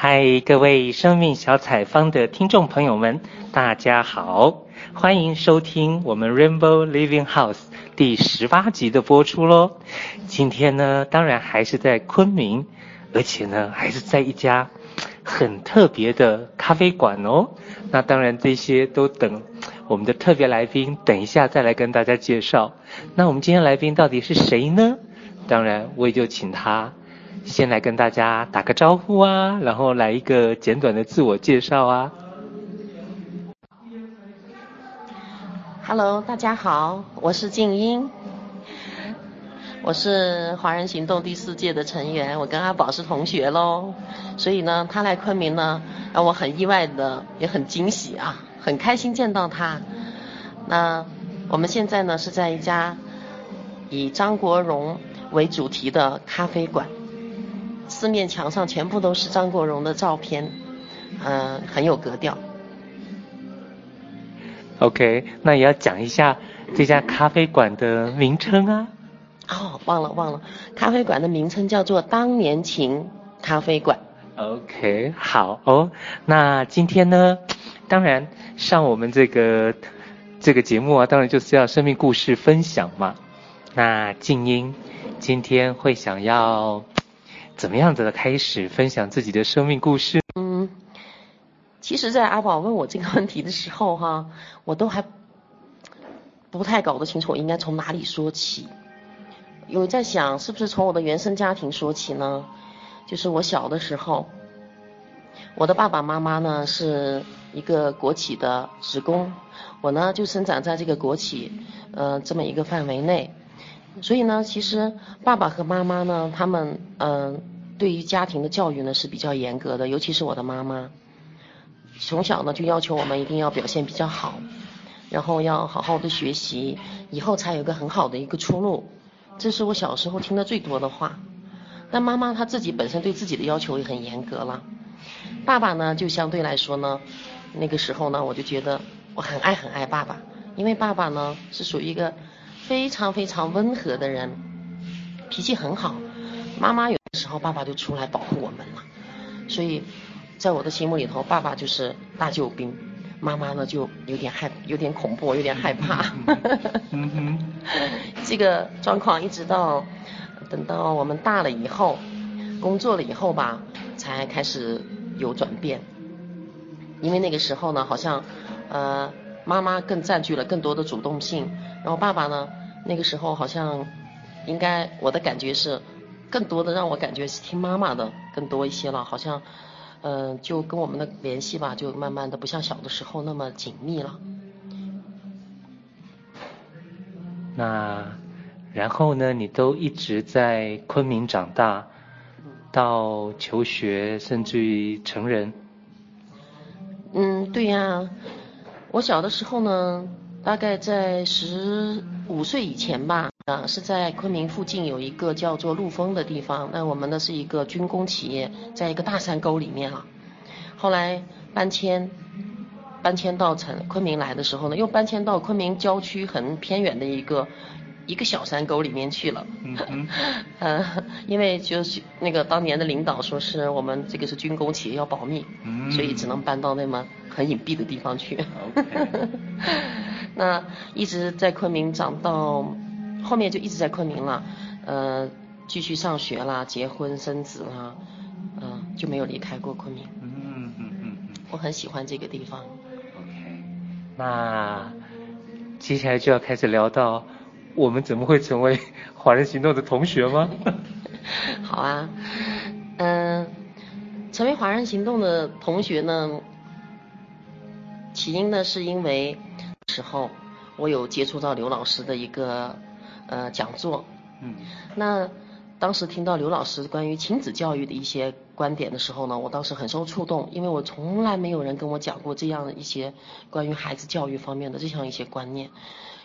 嗨，各位生命小采访的听众朋友们，大家好，欢迎收听我们 Rainbow Living House 第十八集的播出喽。今天呢，当然还是在昆明，而且呢，还是在一家很特别的咖啡馆哦。那当然，这些都等我们的特别来宾等一下再来跟大家介绍。那我们今天来宾到底是谁呢？当然，我也就请他。先来跟大家打个招呼啊，然后来一个简短的自我介绍啊。Hello，大家好，我是静音，我是华人行动第四届的成员，我跟阿宝是同学喽，所以呢，他来昆明呢，让我很意外的，也很惊喜啊，很开心见到他。那我们现在呢是在一家以张国荣为主题的咖啡馆。四面墙上全部都是张国荣的照片，嗯、呃，很有格调。OK，那也要讲一下这家咖啡馆的名称啊。哦，忘了忘了，咖啡馆的名称叫做当年情咖啡馆。OK，好哦。那今天呢，当然上我们这个这个节目啊，当然就是要生命故事分享嘛。那静音今天会想要。怎么样子的开始分享自己的生命故事？嗯，其实，在阿宝问我这个问题的时候，哈，我都还不太搞得清楚，我应该从哪里说起。有在想，是不是从我的原生家庭说起呢？就是我小的时候，我的爸爸妈妈呢是一个国企的职工，我呢就生长在这个国企，呃，这么一个范围内。所以呢，其实爸爸和妈妈呢，他们嗯、对于家庭的教育呢是比较严格的，尤其是我的妈妈，从小呢就要求我们一定要表现比较好，然后要好好的学习，以后才有个很好的一个出路。这是我小时候听的最多的话。但妈妈她自己本身对自己的要求也很严格了。爸爸呢，就相对来说呢，那个时候呢，我就觉得我很爱很爱爸爸，因为爸爸呢是属于一个。非常非常温和的人，脾气很好。妈妈有的时候，爸爸就出来保护我们了。所以，在我的心目里头，爸爸就是大救兵，妈妈呢就有点害，有点恐怖，有点害怕。嗯哼。这个状况一直到等到我们大了以后，工作了以后吧，才开始有转变。因为那个时候呢，好像呃妈妈更占据了更多的主动性，然后爸爸呢。那个时候好像，应该我的感觉是，更多的让我感觉是听妈妈的更多一些了，好像，嗯、呃，就跟我们的联系吧，就慢慢的不像小的时候那么紧密了。那，然后呢，你都一直在昆明长大，到求学，甚至于成人。嗯，对呀，我小的时候呢。大概在十五岁以前吧，啊，是在昆明附近有一个叫做陆丰的地方。那我们呢是一个军工企业，在一个大山沟里面啊。后来搬迁，搬迁到成昆明来的时候呢，又搬迁到昆明郊区很偏远的一个一个小山沟里面去了。嗯嗯。呃，因为就是那个当年的领导说是我们这个是军工企业要保密，所以只能搬到那么很隐蔽的地方去。Okay. 那一直在昆明长到后面就一直在昆明了，呃，继续上学啦，结婚生子啦，嗯、呃，就没有离开过昆明。嗯嗯嗯嗯，我很喜欢这个地方。OK，那接下来就要开始聊到我们怎么会成为华人行动的同学吗？好啊，嗯、呃，成为华人行动的同学呢，起因呢是因为。时候，我有接触到刘老师的一个呃讲座，嗯，那当时听到刘老师关于亲子教育的一些观点的时候呢，我当时很受触动，因为我从来没有人跟我讲过这样的一些关于孩子教育方面的这样一些观念。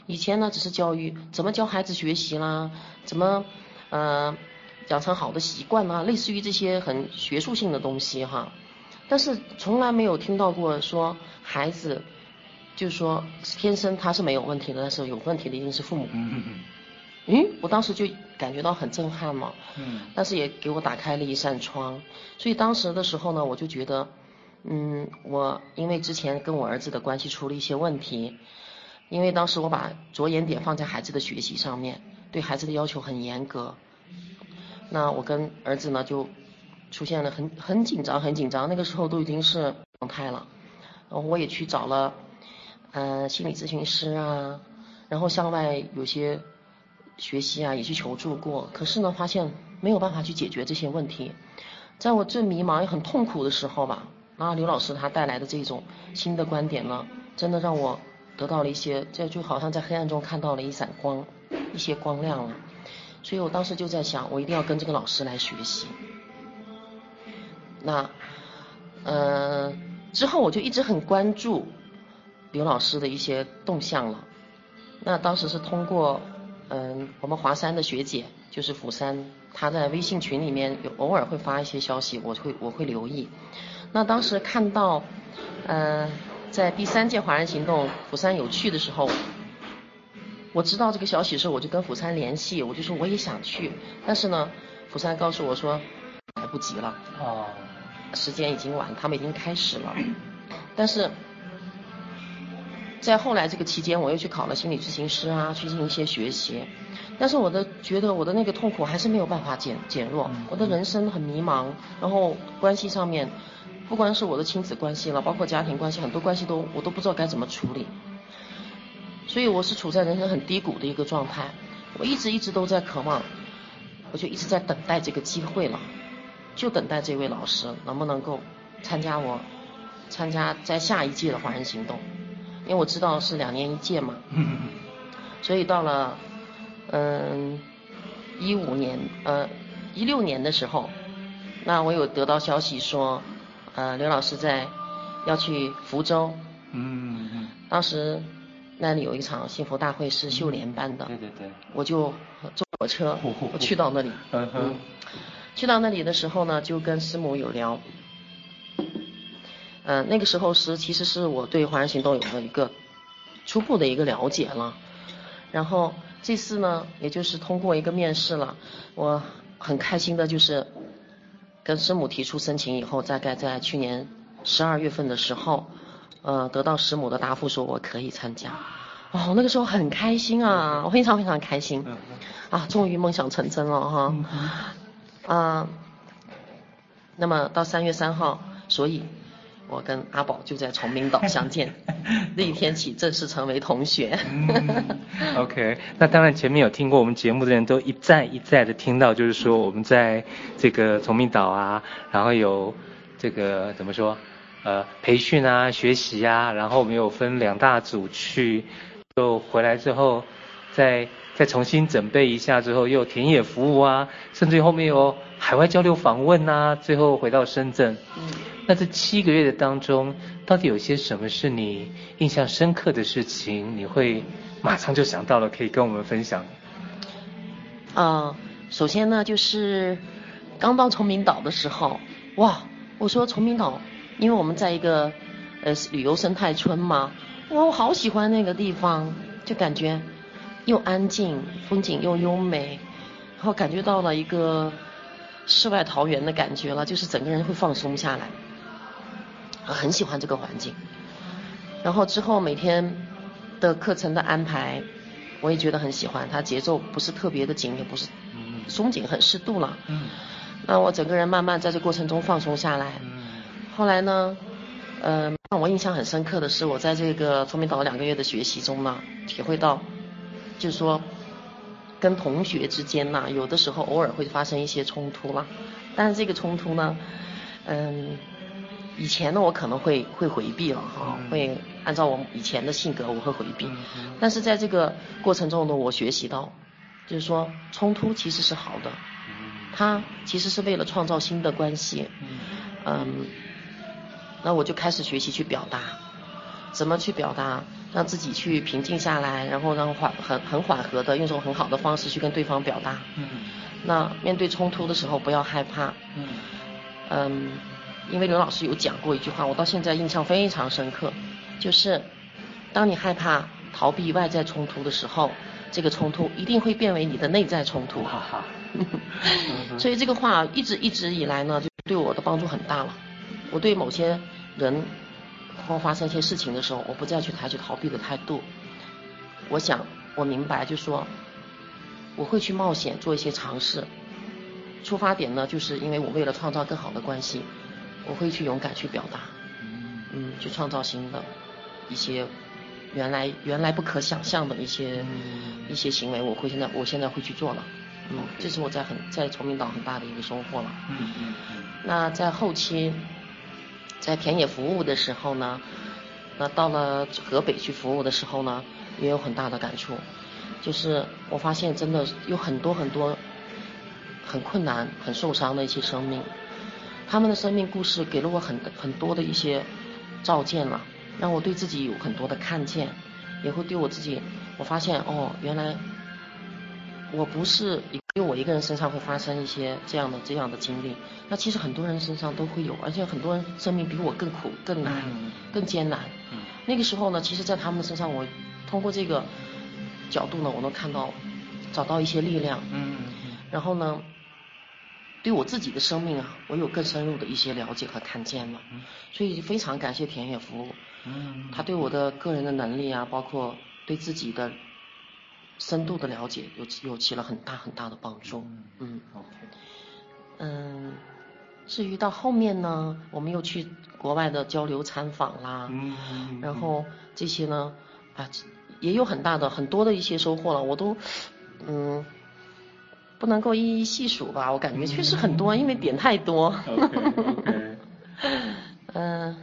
以前呢，只是教育怎么教孩子学习啦，怎么呃养成好的习惯啦，类似于这些很学术性的东西哈，但是从来没有听到过说孩子。就是说，天生他是没有问题的，但是有问题的一定是父母。嗯嗯嗯。嗯，我当时就感觉到很震撼嘛。嗯。但是也给我打开了一扇窗，所以当时的时候呢，我就觉得，嗯，我因为之前跟我儿子的关系出了一些问题，因为当时我把着眼点放在孩子的学习上面，对孩子的要求很严格，那我跟儿子呢就出现了很很紧张，很紧张，那个时候都已经是状态了，然后我也去找了，呃，心理咨询师啊。然后向外有些学习啊，也去求助过，可是呢，发现没有办法去解决这些问题。在我最迷茫也很痛苦的时候吧，然后刘老师他带来的这种新的观点呢，真的让我得到了一些，这就好像在黑暗中看到了一闪光，一些光亮了。所以我当时就在想，我一定要跟这个老师来学习。那，呃，之后我就一直很关注刘老师的一些动向了。那当时是通过，嗯，我们华山的学姐，就是釜山，她在微信群里面有偶尔会发一些消息，我会我会留意。那当时看到，嗯，在第三届华人行动釜山有去的时候，我知道这个消息的时候，我就跟釜山联系，我就说我也想去，但是呢，釜山告诉我说来不及了，哦，时间已经晚，他们已经开始了，但是。在后来这个期间，我又去考了心理咨询师啊，去进行一些学习，但是我的觉得我的那个痛苦还是没有办法减减弱，我的人生很迷茫，然后关系上面，不光是我的亲子关系了，包括家庭关系，很多关系都我都不知道该怎么处理，所以我是处在人生很低谷的一个状态，我一直一直都在渴望，我就一直在等待这个机会了，就等待这位老师能不能够参加我，参加在下一届的华人行动。因为我知道是两年一届嘛，所以到了嗯一五年呃一六年的时候，那我有得到消息说，呃刘老师在要去福州，嗯嗯，当时那里有一场幸福大会是秀莲办的，对对对，我就坐火车我去到那里，嗯，去到那里的时候呢，就跟师母有聊。嗯、呃，那个时候是其实是我对华人行动有了一个初步的一个了解了，然后这次呢，也就是通过一个面试了，我很开心的就是跟师母提出申请以后，大概在去年十二月份的时候，呃，得到师母的答复说我可以参加，哦，那个时候很开心啊，我非常非常开心，啊，终于梦想成真了哈，啊、呃，那么到三月三号，所以。我跟阿宝就在崇明岛 相见，那一天起正式成为同学。嗯、OK，那当然前面有听过我们节目的人都一再一再的听到，就是说我们在这个崇明岛啊，然后有这个怎么说，呃，培训啊、学习啊，然后我们有分两大组去，就回来之后再再重新准备一下之后，又有田野服务啊，甚至于后面有海外交流访问啊，最后回到深圳。嗯那这七个月的当中，到底有些什么是你印象深刻的事情？你会马上就想到了，可以跟我们分享。啊、呃，首先呢，就是刚到崇明岛的时候，哇，我说崇明岛，因为我们在一个呃旅游生态村嘛，哇，我好喜欢那个地方，就感觉又安静，风景又优美，然后感觉到了一个世外桃源的感觉了，就是整个人会放松下来。很喜欢这个环境，然后之后每天的课程的安排，我也觉得很喜欢。它节奏不是特别的紧，也不是松紧，很适度了。嗯。那我整个人慢慢在这过程中放松下来。嗯。后来呢，嗯、呃，让我印象很深刻的是，我在这个崇明岛两个月的学习中呢，体会到，就是说，跟同学之间呢，有的时候偶尔会发生一些冲突啦。但是这个冲突呢，嗯。以前呢，我可能会会回避了哈，会按照我以前的性格，我会回避。但是在这个过程中呢，我学习到，就是说冲突其实是好的，它其实是为了创造新的关系。嗯，那我就开始学习去表达，怎么去表达，让自己去平静下来，然后让缓很很缓和的用一种很好的方式去跟对方表达。嗯那面对冲突的时候不要害怕。嗯。因为刘老师有讲过一句话，我到现在印象非常深刻，就是当你害怕逃避外在冲突的时候，这个冲突一定会变为你的内在冲突。哈哈。所以这个话一直一直以来呢，就对我的帮助很大了。我对某些人或发生一些事情的时候，我不再去采取逃避的态度。我想，我明白，就是说，我会去冒险做一些尝试。出发点呢，就是因为我为了创造更好的关系，我会去勇敢去表达，嗯，去创造新的，一些原来原来不可想象的一些一些行为，我会现在我现在会去做了，嗯，这是我在很在崇明岛很大的一个收获了。嗯嗯嗯。那在后期，在田野服务的时候呢，那到了河北去服务的时候呢，也有很大的感触，就是我发现真的有很多很多。很困难、很受伤的一些生命，他们的生命故事给了我很很多的一些照见了，让我对自己有很多的看见，也会对我自己，我发现哦，原来我不是因为我一个人身上会发生一些这样的这样的经历，那其实很多人身上都会有，而且很多人生命比我更苦、更难、更艰难。那个时候呢，其实，在他们身上，我通过这个角度呢，我能看到找到一些力量。嗯，然后呢。对我自己的生命啊，我有更深入的一些了解和看见了，所以非常感谢田野服务，他对我的个人的能力啊，包括对自己的深度的了解，有有起了很大很大的帮助。嗯嗯，至于到后面呢，我们又去国外的交流参访啦，然后这些呢啊也有很大的很多的一些收获了，我都嗯。不能够一一细数吧，我感觉确实很多，因为点太多。嗯，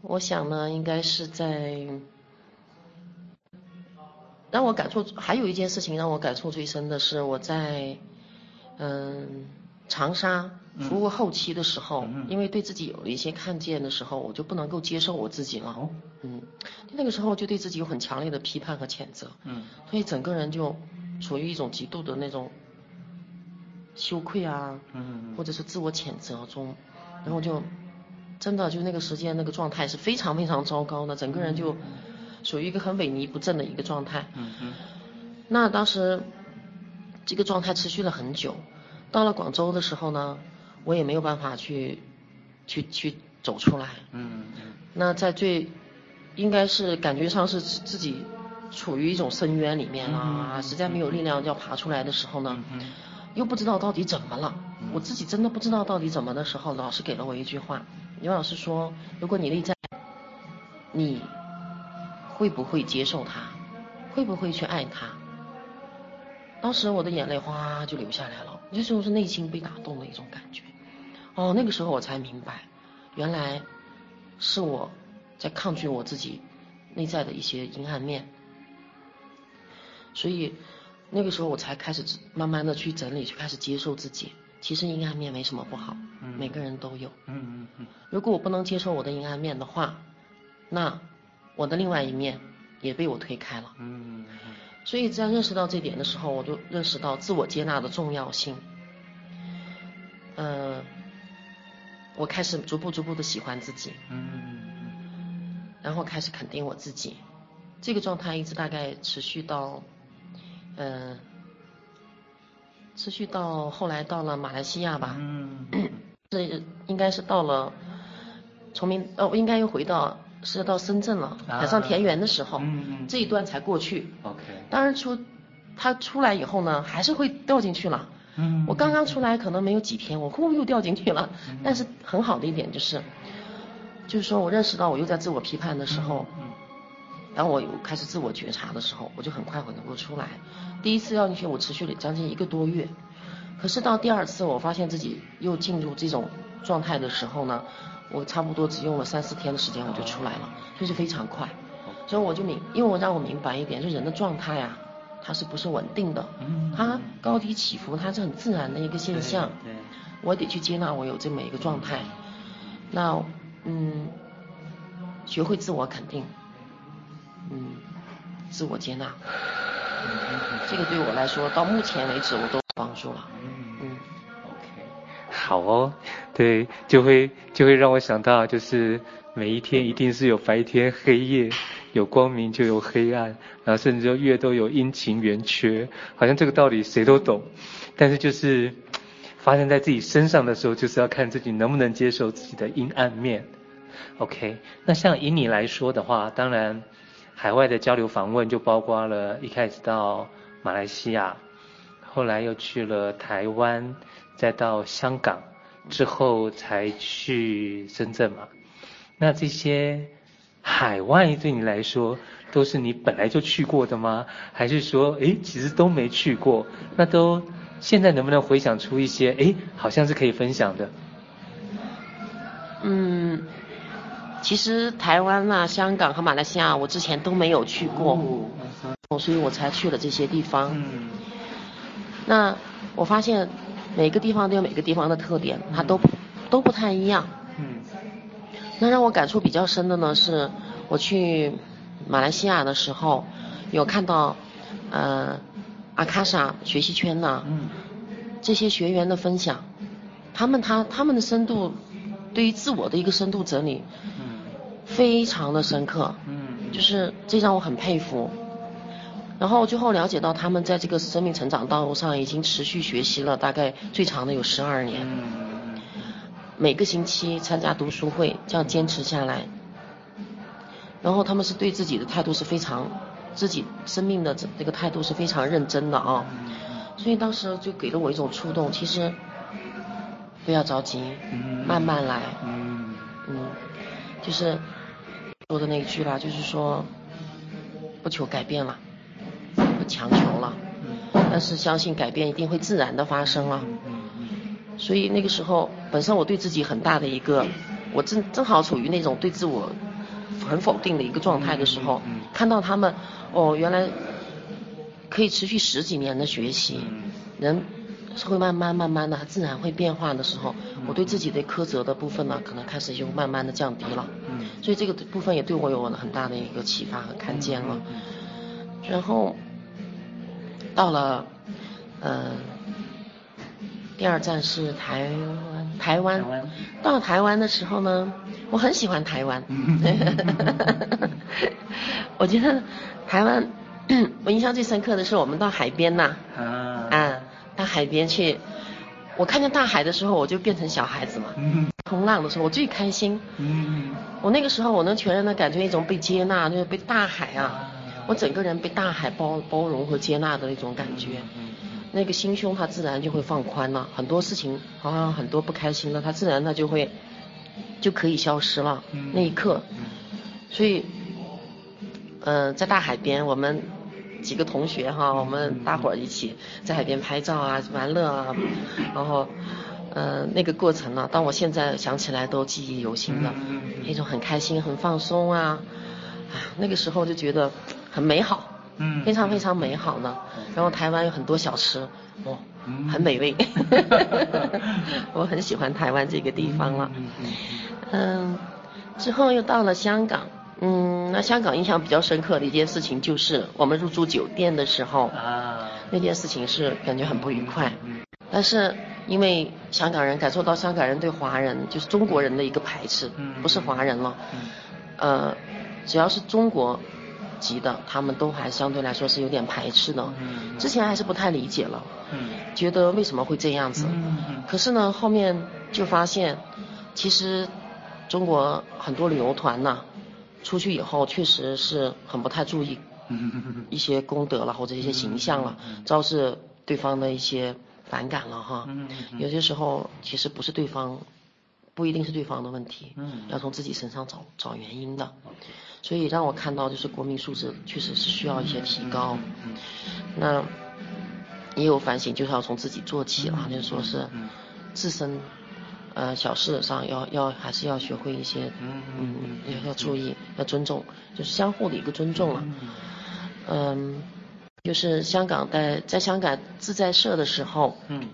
我想呢，应该是在让我感触，还有一件事情让我感触最深的是，我在嗯长沙服务后期的时候，因为对自己有了一些看见的时候，我就不能够接受我自己了。嗯，那个时候就对自己有很强烈的批判和谴责。嗯，所以整个人就。处于一种极度的那种羞愧啊，嗯，或者是自我谴责中，然后就真的就那个时间那个状态是非常非常糟糕的，整个人就属于一个很萎靡不振的一个状态。嗯嗯。那当时这个状态持续了很久，到了广州的时候呢，我也没有办法去去去走出来。嗯嗯。那在最应该是感觉上是自己。处于一种深渊里面啊，实在没有力量要爬出来的时候呢，又不知道到底怎么了，我自己真的不知道到底怎么的时候，老师给了我一句话，刘老师说，如果你内在，你会不会接受他，会不会去爱他？当时我的眼泪哗就流下来了，那时候是内心被打动的一种感觉。哦，那个时候我才明白，原来是我在抗拒我自己内在的一些阴暗面。所以那个时候我才开始慢慢的去整理，去开始接受自己。其实阴暗面没什么不好，嗯、每个人都有。嗯嗯嗯。如果我不能接受我的阴暗面的话，那我的另外一面也被我推开了。所以在认识到这点的时候，我就认识到自我接纳的重要性。嗯、呃，我开始逐步逐步的喜欢自己。然后开始肯定我自己，这个状态一直大概持续到。嗯，持续到后来到了马来西亚吧，嗯，这应该是到了从明哦，应该又回到是到深圳了，海上田园的时候，嗯，这一段才过去。OK，当然出他出来以后呢，还是会掉进去了。嗯，我刚刚出来可能没有几天，我呼又掉进去了。但是很好的一点就是，就是说我认识到我又在自我批判的时候。当我有开始自我觉察的时候，我就很快会能够出来。第一次掉进去，我持续了将近一个多月。可是到第二次，我发现自己又进入这种状态的时候呢，我差不多只用了三四天的时间我就出来了，就是非常快。所以我就明，因为我让我明白一点，就人的状态啊，它是不是稳定的？它高低起伏，它是很自然的一个现象。我得去接纳我有这么一个状态。那嗯，学会自我肯定。嗯，自我接纳，这个对我来说，到目前为止我都帮助了。好哦，对，就会就会让我想到，就是每一天一定是有白天黑夜，有光明就有黑暗，然后甚至说月都有阴晴圆缺，好像这个道理谁都懂，但是就是发生在自己身上的时候，就是要看自己能不能接受自己的阴暗面。OK，那像以你来说的话，当然海外的交流访问就包括了一开始到马来西亚，后来又去了台湾，再到香港，之后才去深圳嘛。那这些海外对你来说都是你本来就去过的吗？还是说，诶，其实都没去过？那都现在能不能回想出一些，诶，好像是可以分享的？嗯，其实台湾啊、香港和马来西亚，我之前都没有去过，哦，所以我才去了这些地方。嗯，那我发现每个地方都有每个地方的特点，它都都不太一样。嗯。那让我感触比较深的呢，是我去马来西亚的时候，有看到，呃，阿卡莎学习圈呢，这些学员的分享，他们他他们的深度，对于自我的一个深度整理，非常的深刻，嗯。就是这让我很佩服。然后最后了解到，他们在这个生命成长道路上已经持续学习了大概最长的有十二年。每个星期参加读书会，这样坚持下来，然后他们是对自己的态度是非常，自己生命的这这个态度是非常认真的啊，所以当时就给了我一种触动，其实不要着急，慢慢来，嗯，就是说的那一句啦，就是说不求改变了，不强求了，但是相信改变一定会自然的发生了。所以那个时候，本身我对自己很大的一个，我正正好处于那种对自我很否定的一个状态的时候，看到他们，哦，原来可以持续十几年的学习，人是会慢慢慢慢的自然会变化的时候，我对自己的苛责的部分呢，可能开始就慢慢的降低了。所以这个部分也对我有了很大的一个启发和看见了。然后到了，呃。第二站是台湾，台湾。到台湾的时候呢，我很喜欢台湾。我觉得台湾，我印象最深刻的是我们到海边呐，啊，啊，到海边去，我看见大海的时候，我就变成小孩子嘛。冲浪的时候，我最开心。我那个时候，我能全然的感觉一种被接纳，就是被大海啊，我整个人被大海包包容和接纳的那种感觉。那个心胸，它自然就会放宽了，很多事情好像很多不开心的，它自然它就会就可以消失了。那一刻，所以，嗯、呃，在大海边，我们几个同学哈，我们大伙儿一起在海边拍照啊、玩乐啊，然后，嗯、呃，那个过程呢，当我现在想起来都记忆犹新的，那种很开心、很放松啊，啊，那个时候就觉得很美好。嗯，非常非常美好呢。然后台湾有很多小吃，哦，很美味。我很喜欢台湾这个地方了。嗯，之后又到了香港。嗯，那香港印象比较深刻的一件事情就是我们入住酒店的时候，啊，那件事情是感觉很不愉快。但是因为香港人感受到香港人对华人就是中国人的一个排斥，不是华人了。呃，只要是中国。级的，他们都还相对来说是有点排斥的，之前还是不太理解了，觉得为什么会这样子，可是呢，后面就发现，其实中国很多旅游团呐，出去以后确实是很不太注意一些功德了或者一些形象了，招致对方的一些反感了哈，有些时候其实不是对方，不一定是对方的问题，嗯要从自己身上找找原因的。所以让我看到，就是国民素质确实是需要一些提高。那也有反省，就是要从自己做起了，就是说是自身呃小事上要要还是要学会一些，嗯，要要注意，要尊重，就是相互的一个尊重了。嗯，就是香港在在香港自在社的时候，嗯，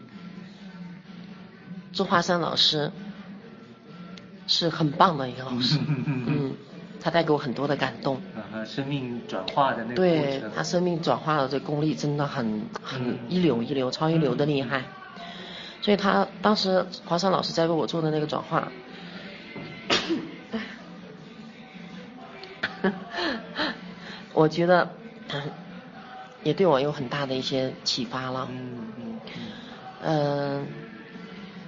周华山老师是很棒的一个老师，嗯。他带给我很多的感动，啊，生命转化的那个对他生命转化的这功力真的很很一流一流超一流的厉害，嗯、所以他当时华山老师在为我做的那个转化，我觉得也对我有很大的一些启发了。嗯嗯嗯。呃，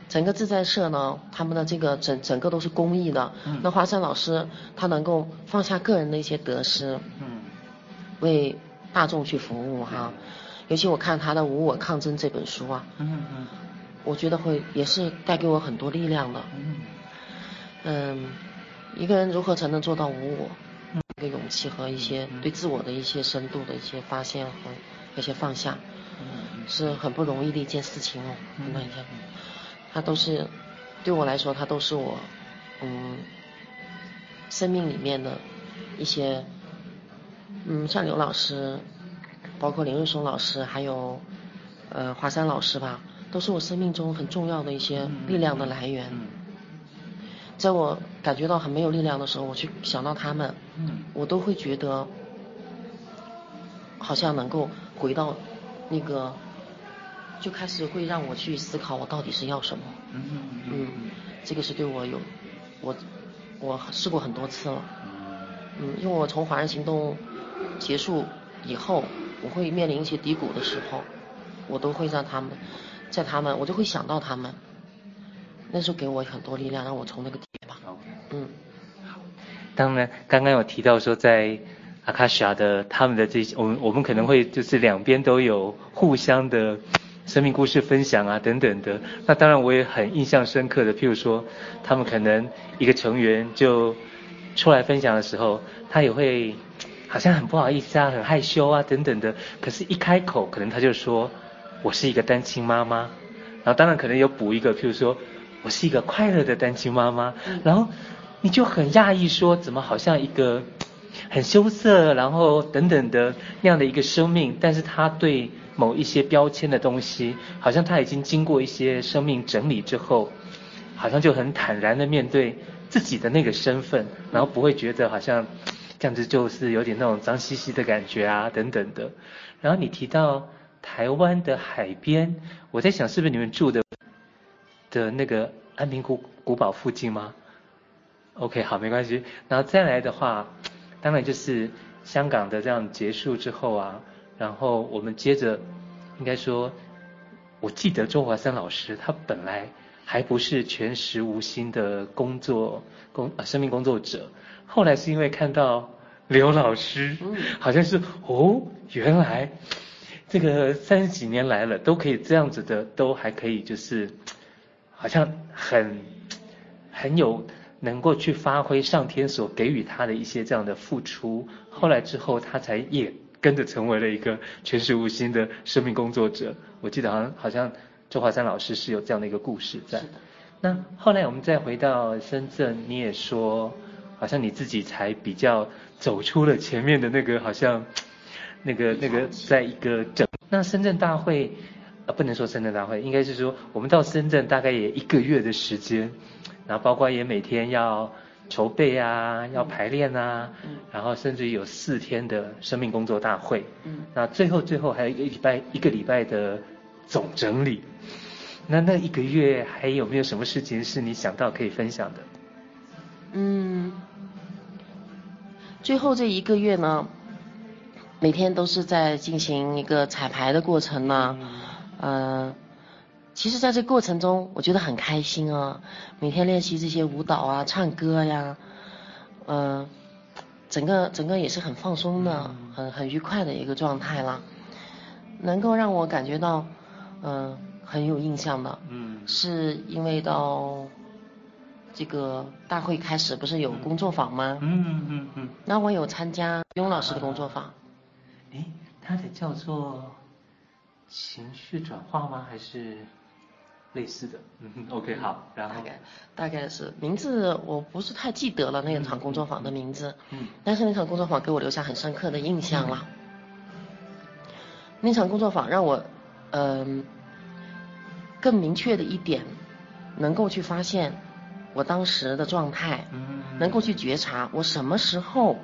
整个自在社呢，他们的这个整整个都是公益的。嗯。那华山老师他能够放下个人的一些得失。嗯。为大众去服务哈，尤其我看他的《无我抗争》这本书啊。嗯嗯。我觉得会也是带给我很多力量的。嗯。嗯，一个人如何才能做到无我？一个勇气和一些对自我的一些深度的一些发现和一些放下，是很不容易的一件事情哦。那一下，它都是对我来说，他都是我嗯生命里面的一些嗯，像刘老师，包括林瑞松老师，还有呃华山老师吧，都是我生命中很重要的一些力量的来源。在我感觉到很没有力量的时候，我去想到他们，我都会觉得好像能够回到那个，就开始会让我去思考我到底是要什么。嗯，这个是对我有，我我试过很多次了。嗯，因为我从华人行动结束以后，我会面临一些低谷的时候，我都会让他们，在他们，我就会想到他们。那时候给我很多力量，让我从那个底吧。嗯，好。当然，刚刚有提到说，在阿卡西亚的他们的这些，我们我们可能会就是两边都有互相的生命故事分享啊等等的。那当然，我也很印象深刻的，譬如说，他们可能一个成员就出来分享的时候，他也会好像很不好意思啊，很害羞啊等等的。可是，一开口，可能他就说：“我是一个单亲妈妈。”然后，当然可能有补一个，譬如说。我是一个快乐的单亲妈妈，然后你就很讶异说，怎么好像一个很羞涩，然后等等的那样的一个生命，但是他对某一些标签的东西，好像他已经经过一些生命整理之后，好像就很坦然的面对自己的那个身份，然后不会觉得好像这样子就是有点那种脏兮兮的感觉啊等等的。然后你提到台湾的海边，我在想是不是你们住的？的那个安平古古堡附近吗？OK，好，没关系。然后再来的话，当然就是香港的这样结束之后啊，然后我们接着应该说，我记得周华山老师他本来还不是全时无薪的工作工啊生命工作者，后来是因为看到刘老师，好像是哦，原来这个三十几年来了都可以这样子的，都还可以就是。好像很很有能够去发挥上天所给予他的一些这样的付出，后来之后他才也跟着成为了一个全时无心的生命工作者。我记得好像好像周华山老师是有这样的一个故事在。那后来我们再回到深圳，你也说好像你自己才比较走出了前面的那个好像那个那个在一个整那深圳大会。啊，不能说深圳大会，应该是说我们到深圳大概也一个月的时间，然后包括也每天要筹备啊，要排练啊，嗯，然后甚至于有四天的生命工作大会，嗯，那最后最后还有一个礼拜一个礼拜的总整理，那那一个月还有没有什么事情是你想到可以分享的？嗯，最后这一个月呢，每天都是在进行一个彩排的过程呢。嗯。呃，其实在这过程中，我觉得很开心啊。每天练习这些舞蹈啊、唱歌呀，呃，整个整个也是很放松的、很很愉快的一个状态啦。能够让我感觉到，嗯、呃，很有印象的，嗯，是因为到这个大会开始不是有工作坊吗？嗯嗯嗯。嗯，那我有参加雍老师的工作坊。诶，他的叫做。情绪转化吗？还是类似的？嗯，OK，好，然后大概大概是名字我不是太记得了，那场工作坊的名字。嗯，但是那场工作坊给我留下很深刻的印象了。嗯、那场工作坊让我嗯、呃、更明确的一点，能够去发现我当时的状态，嗯，能够去觉察我什么时候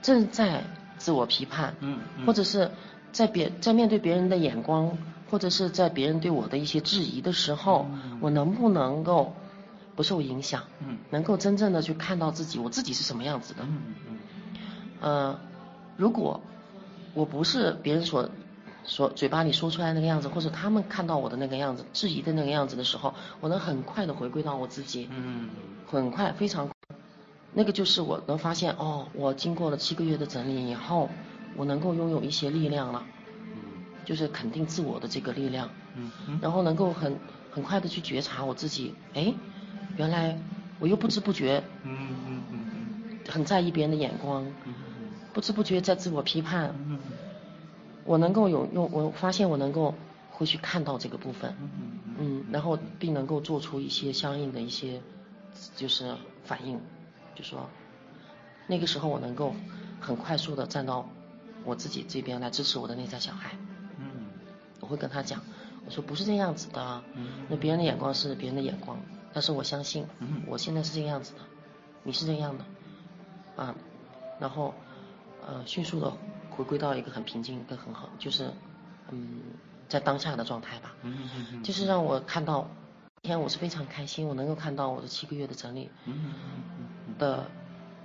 正在自我批判，嗯，嗯或者是。在别在面对别人的眼光，或者是在别人对我的一些质疑的时候，嗯、我能不能够不受影响？嗯，能够真正的去看到自己，我自己是什么样子的？嗯嗯。呃，如果我不是别人所所嘴巴里说出来那个样子，或者他们看到我的那个样子，质疑的那个样子的时候，我能很快的回归到我自己，嗯，很快，非常快，那个就是我能发现，哦，我经过了七个月的整理以后，我能够拥有一些力量了，嗯，就是肯定自我的这个力量，嗯，然后能够很很快的去觉察我自己，哎，原来我又不知不觉，嗯嗯嗯嗯，很在意别人的眼光，嗯，不知不觉在自我批判，嗯。我能够有用，我发现我能够会去看到这个部分，嗯，然后并能够做出一些相应的一些就是反应，就说那个时候我能够很快速的站到我自己这边来支持我的内在小孩，嗯，我会跟他讲，我说不是这样子的，那别人的眼光是别人的眼光，但是我相信，我现在是这个样子的，你是这样的，啊，然后呃迅速的。回归到一个很平静、跟很好，就是，嗯，在当下的状态吧。嗯嗯嗯。就是让我看到，今天我是非常开心，我能够看到我的七个月的整理。嗯嗯嗯。的，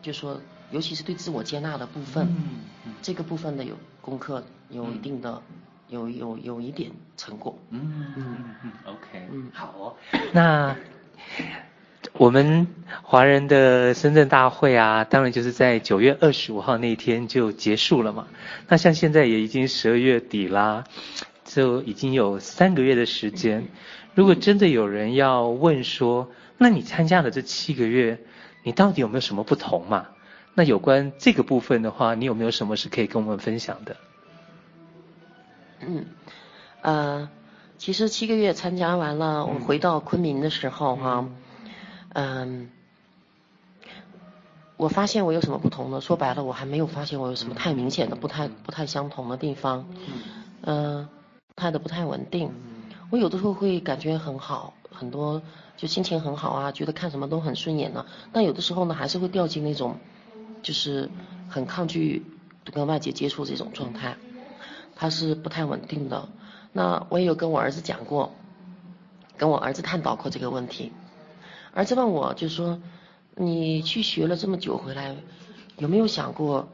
就说，尤其是对自我接纳的部分。嗯嗯。这个部分的有功课，有一定的，有有有一点成果。嗯嗯嗯。OK。嗯，好哦。那。我们华人的深圳大会啊，当然就是在九月二十五号那天就结束了嘛。那像现在也已经十二月底啦，就已经有三个月的时间。如果真的有人要问说，那你参加了这七个月，你到底有没有什么不同嘛？那有关这个部分的话，你有没有什么是可以跟我们分享的？嗯，呃，其实七个月参加完了，我回到昆明的时候哈。嗯嗯，我发现我有什么不同呢？说白了，我还没有发现我有什么太明显的不太不太相同的地方。嗯，态的不太稳定。我有的时候会感觉很好，很多就心情很好啊，觉得看什么都很顺眼呢。但有的时候呢，还是会掉进那种就是很抗拒跟外界接触这种状态，它是不太稳定的。那我也有跟我儿子讲过，跟我儿子探讨过这个问题。儿子问我，就说，你去学了这么久回来，有没有想过，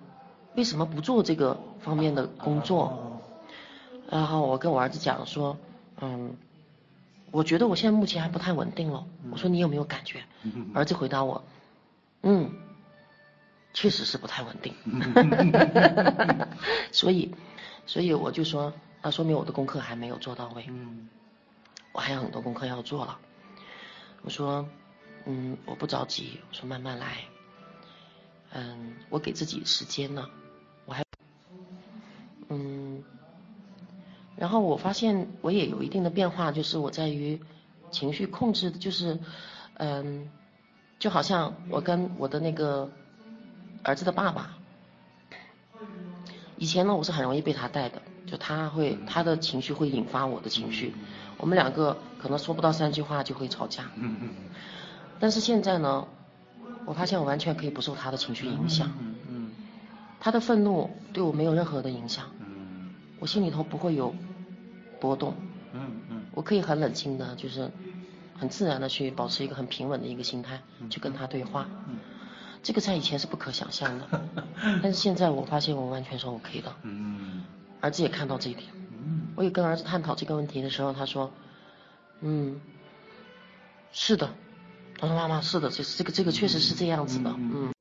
为什么不做这个方面的工作？然后我跟我儿子讲说，嗯，我觉得我现在目前还不太稳定了。我说你有没有感觉？儿子回答我，嗯，确实是不太稳定。所以，所以我就说，那说明我的功课还没有做到位。嗯我还有很多功课要做了。我说。嗯，我不着急，我说慢慢来。嗯，我给自己时间呢，我还，嗯，然后我发现我也有一定的变化，就是我在于情绪控制，就是，嗯，就好像我跟我的那个儿子的爸爸，以前呢，我是很容易被他带的，就他会他的情绪会引发我的情绪，我们两个可能说不到三句话就会吵架。嗯嗯但是现在呢，我发现我完全可以不受他的情绪影响。嗯嗯。他的愤怒对我没有任何的影响。嗯。我心里头不会有波动。嗯嗯。我可以很冷静的，就是很自然的去保持一个很平稳的一个心态，去跟他对话。嗯。这个在以前是不可想象的，但是现在我发现我完全是 OK 的。嗯。儿子也看到这一点。嗯。我也跟儿子探讨这个问题的时候，他说：“嗯，是的。”他说妈妈是的，这这个这个确实是这样子的，嗯，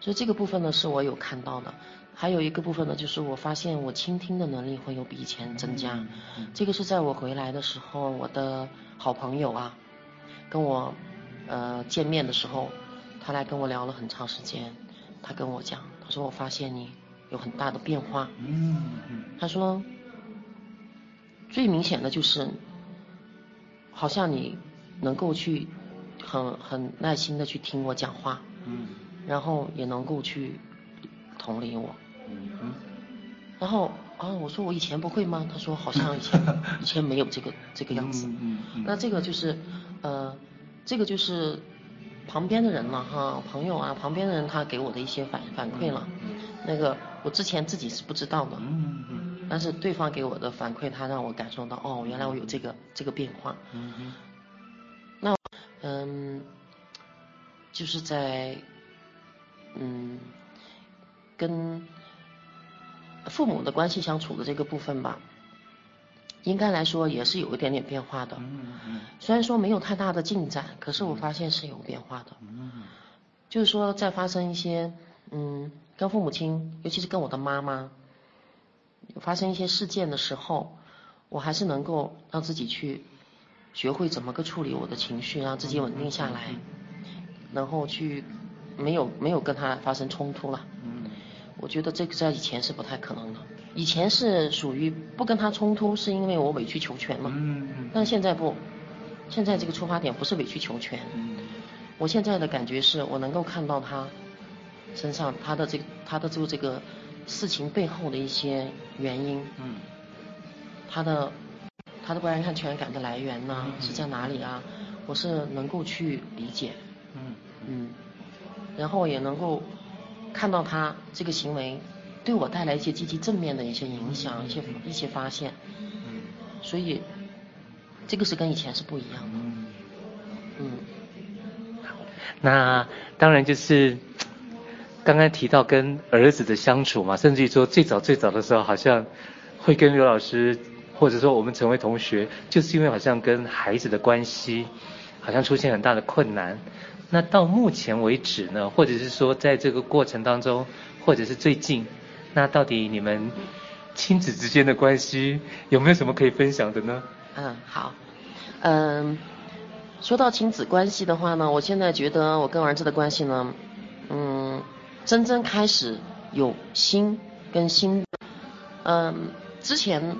所以这个部分呢是我有看到的，还有一个部分呢就是我发现我倾听的能力会有比以前增加，这个是在我回来的时候，我的好朋友啊，跟我呃见面的时候，他来跟我聊了很长时间，他跟我讲，他说我发现你有很大的变化，嗯，他说最明显的就是好像你能够去。很很耐心的去听我讲话，嗯，然后也能够去同理我，嗯嗯，然后啊，我说我以前不会吗？他说好像以前 以前没有这个这个样子，嗯嗯，那这个就是呃，这个就是旁边的人了哈，朋友啊，旁边的人他给我的一些反反馈了，那个我之前自己是不知道的，嗯嗯，但是对方给我的反馈，他让我感受到哦，原来我有这个这个变化，嗯那。嗯，就是在嗯跟父母的关系相处的这个部分吧，应该来说也是有一点点变化的。嗯嗯。虽然说没有太大的进展，可是我发现是有变化的。嗯。就是说，在发生一些嗯，跟父母亲，尤其是跟我的妈妈，发生一些事件的时候，我还是能够让自己去学会怎么个处理我的情绪，让自己稳定下来，然后去没有没有跟他发生冲突了。嗯。我觉得这个在以前是不太可能的，以前是属于不跟他冲突，是因为我委曲求全嘛。嗯嗯。但现在不，现在这个出发点不是委曲求全。嗯。我现在的感觉是我能够看到他身上他的这个他的就这个事情背后的一些原因，嗯，他的他的不安全感的来源呢是在哪里啊？我是能够去理解，嗯嗯，然后也能够看到他这个行为对我带来一些积极正面的一些影响，一些一些发现，所以这个是跟以前是不一样的，嗯。那当然就是刚刚提到跟儿子的相处嘛，甚至于说最早最早的时候，好像会跟刘老师，或者说我们成为同学，就是因为好像跟孩子的关系好像出现很大的困难。那到目前为止呢，或者是说在这个过程当中，或者是最近，那到底你们亲子之间的关系有没有什么可以分享的呢？嗯，好，嗯。说到亲子关系的话呢，我现在觉得我跟儿子的关系呢，嗯，真正开始有心跟心，嗯，之前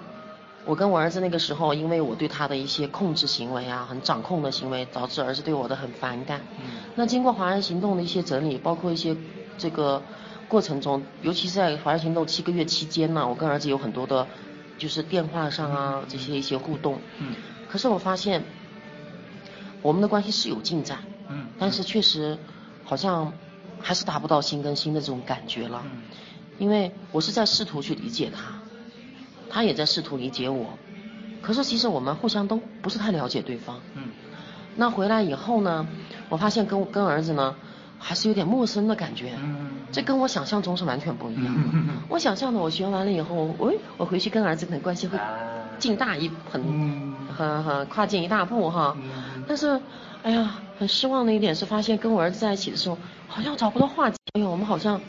我跟我儿子那个时候，因为我对他的一些控制行为啊，很掌控的行为，导致儿子对我的很反感。嗯。那经过华人行动的一些整理，包括一些这个过程中，尤其是在华人行动七个月期间呢，我跟儿子有很多的，就是电话上啊这些一些互动。嗯。可是我发现。我们的关系是有进展，嗯，但是确实好像还是达不到心跟心的这种感觉了，嗯，因为我是在试图去理解他，他也在试图理解我，可是其实我们互相都不是太了解对方，嗯，那回来以后呢，我发现跟我跟儿子呢还是有点陌生的感觉，嗯，这跟我想象中是完全不一样的，嗯，我想象的我学完了以后，喂，我回去跟儿子的关系会进大一很，嗯，很很跨进一大步哈。但是，哎呀，很失望的一点是，发现跟我儿子在一起的时候，好像找不到话题。哎呦，我们好像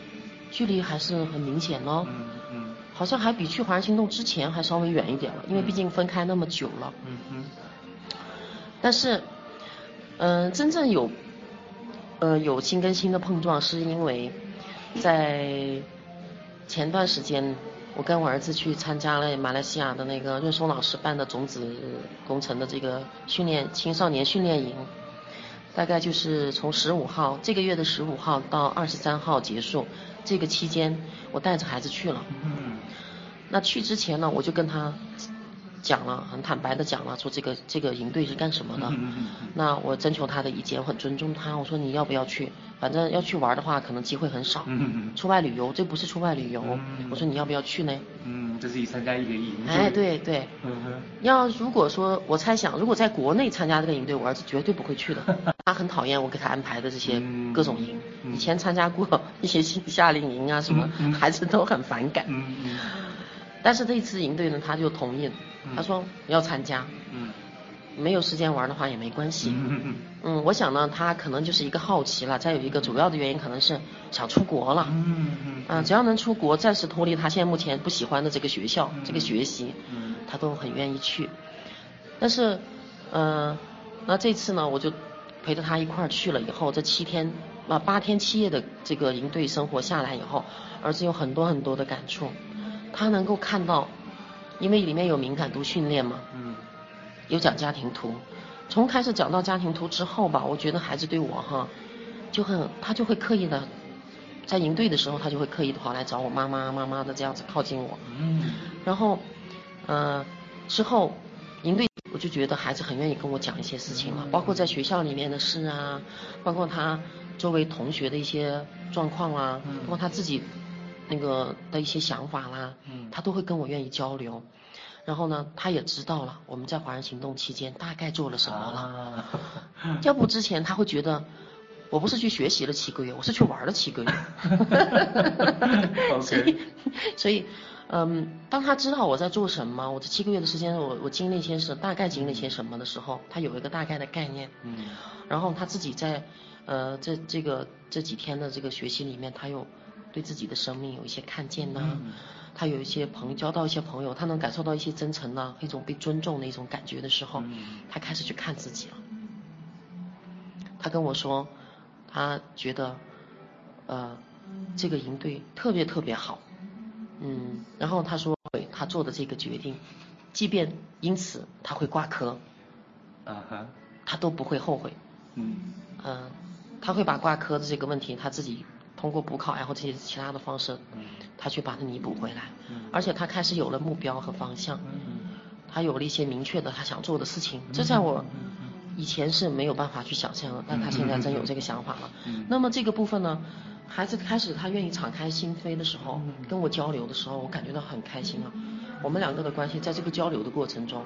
距离还是很明显咯。好像还比去华人行动之前还稍微远一点了，因为毕竟分开那么久了。嗯嗯。但是，嗯、呃，真正有，呃，有心跟心的碰撞，是因为在前段时间。我跟我儿子去参加了马来西亚的那个润松老师办的种子工程的这个训练青少年训练营，大概就是从十五号这个月的十五号到二十三号结束，这个期间我带着孩子去了。嗯。那去之前呢，我就跟他。讲了，很坦白的讲了，说这个这个营队是干什么的。那我征求他的意见，我很尊重他。我说你要不要去？反正要去玩的话，可能机会很少。出外旅游，这不是出外旅游。我说你要不要去呢？嗯，这是以参加一个营队。哎，对对。要如果说我猜想，如果在国内参加这个营队，我儿子绝对不会去的。他很讨厌我给他安排的这些各种营。以前参加过一些夏令营啊什么，孩子都很反感。但是这一次营队呢，他就同意了。他说要参加，嗯，没有时间玩的话也没关系，嗯。嗯，我想呢，他可能就是一个好奇了，再有一个主要的原因可能是想出国了，嗯嗯，啊，只要能出国，暂时脱离他现在目前不喜欢的这个学校，这个学习，嗯，他都很愿意去。但是，嗯，那这次呢，我就陪着他一块儿去了以后，这七天啊八天七夜的这个营队生活下来以后，儿子有很多很多的感触，他能够看到。因为里面有敏感度训练嘛，嗯，有讲家庭图，从开始讲到家庭图之后吧，我觉得孩子对我哈，就很他就会刻意的，在营队的时候他就会刻意的跑来找我妈妈妈妈的这样子靠近我，嗯，然后，呃，之后营队我就觉得孩子很愿意跟我讲一些事情了，包括在学校里面的事啊，包括他周围同学的一些状况啊，包括他自己。那个的一些想法啦，嗯，他都会跟我愿意交流，然后呢，他也知道了我们在华人行动期间大概做了什么了，啊、要不之前他会觉得我不是去学习了七个月，我是去玩了七个月. 所以所以嗯，当他知道我在做什么，我这七个月的时间，我我经历一些什，大概经历一些什么的时候，他有一个大概的概念。嗯。然后他自己在，呃，这这个这几天的这个学习里面，他又对自己的生命有一些看见呐。他有一些朋友，交到一些朋友，他能感受到一些真诚呐、啊，一种被尊重的一种感觉的时候，嗯。他开始去看自己了。他跟我说，他觉得，呃，这个营队特别特别好。嗯，然后他说，他做的这个决定，即便因此他会挂科，啊哈，他都不会后悔。嗯，嗯、呃，他会把挂科的这个问题，他自己通过补考然后这些其他的方式，他去把它弥补回来。而且他开始有了目标和方向，他有了一些明确的他想做的事情，这在我以前是没有办法去想象的，但他现在真有这个想法了。那么这个部分呢？孩子开始他愿意敞开心扉的时候，跟我交流的时候，我感觉到很开心啊。我们两个的关系在这个交流的过程中，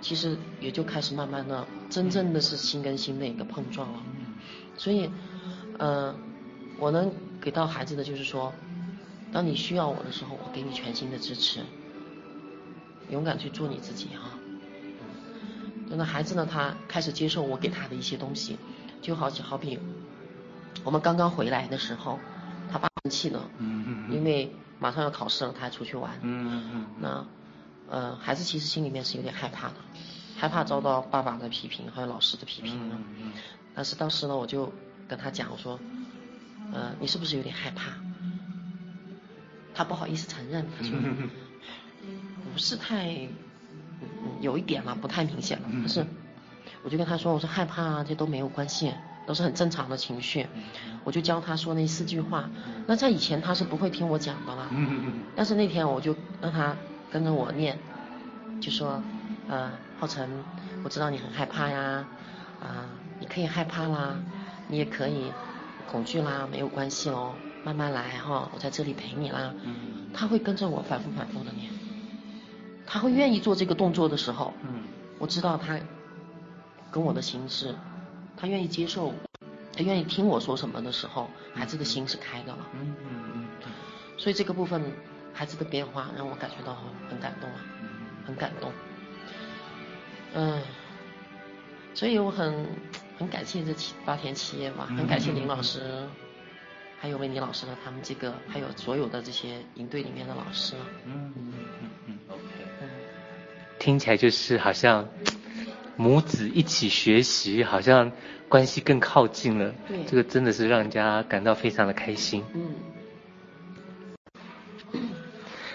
其实也就开始慢慢的，真正的是心跟心的一个碰撞了。所以，呃，我能给到孩子的就是说，当你需要我的时候，我给你全心的支持，勇敢去做你自己啊。那孩子呢，他开始接受我给他的一些东西，就好像好比。我们刚刚回来的时候，他爸生气了，因为马上要考试了，他还出去玩。那，呃，孩子其实心里面是有点害怕的，害怕遭到爸爸的批评，还有老师的批评。但是当时呢，我就跟他讲，我说，呃，你是不是有点害怕？他不好意思承认，他说，不是太，有一点嘛，不太明显了。可是，我就跟他说，我说害怕啊，这都没有关系。都是很正常的情绪，我就教他说那四句话。那在以前他是不会听我讲的啦，但是那天我就让他跟着我念，就说，呃，浩辰，我知道你很害怕呀，啊、呃，你可以害怕啦，你也可以恐惧啦，没有关系喽，慢慢来哈，我在这里陪你啦。他会跟着我反复反复的念，他会愿意做这个动作的时候，嗯我知道他跟我的心是。他愿意接受，他愿意听我说什么的时候，孩子的心是开的了。嗯嗯嗯。所以这个部分，孩子的变化让我感觉到很感动啊，很感动。嗯。所以我很很感谢这七八天七夜吧，很感谢林老师，还有维尼老师呢他们这个，还有所有的这些营队里面的老师。嗯嗯嗯嗯。OK。嗯。听起来就是好像。母子一起学习，好像关系更靠近了。对，这个真的是让人家感到非常的开心。嗯。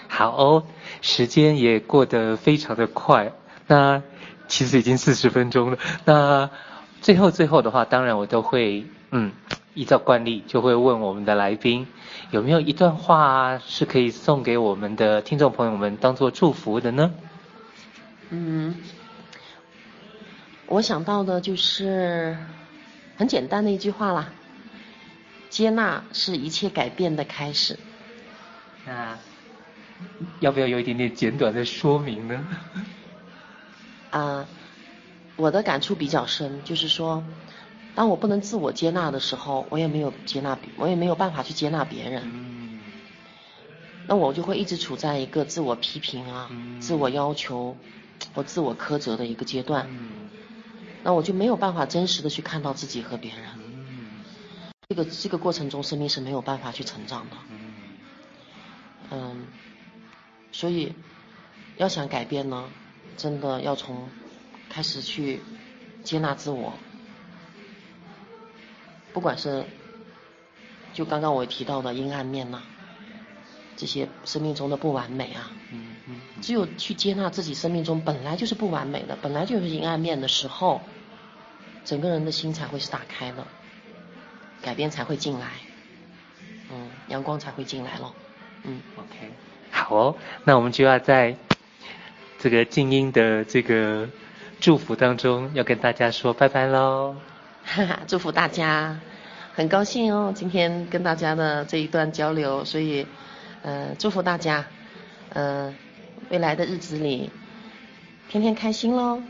好哦，时间也过得非常的快。那其实已经四十分钟了。那最后最后的话，当然我都会嗯，依照惯例就会问我们的来宾，有没有一段话是可以送给我们的听众朋友们当做祝福的呢？嗯。我想到的就是很简单的一句话啦，接纳是一切改变的开始。那要不要有一点点简短的说明呢？啊，我的感触比较深，就是说，当我不能自我接纳的时候，我也没有接纳，我也没有办法去接纳别人。嗯。那我就会一直处在一个自我批评啊、自我要求和自我苛责的一个阶段。那我就没有办法真实的去看到自己和别人，这个这个过程中，生命是没有办法去成长的。嗯，所以要想改变呢，真的要从开始去接纳自我，不管是就刚刚我提到的阴暗面呐，这些生命中的不完美啊，只有去接纳自己生命中本来就是不完美的，本来就是阴暗面的时候。整个人的心才会是打开的，改变才会进来，嗯，阳光才会进来咯。嗯，OK，好哦，那我们就要在这个静音的这个祝福当中，要跟大家说拜拜喽。哈哈，祝福大家，很高兴哦，今天跟大家的这一段交流，所以，呃，祝福大家，呃，未来的日子里，天天开心喽。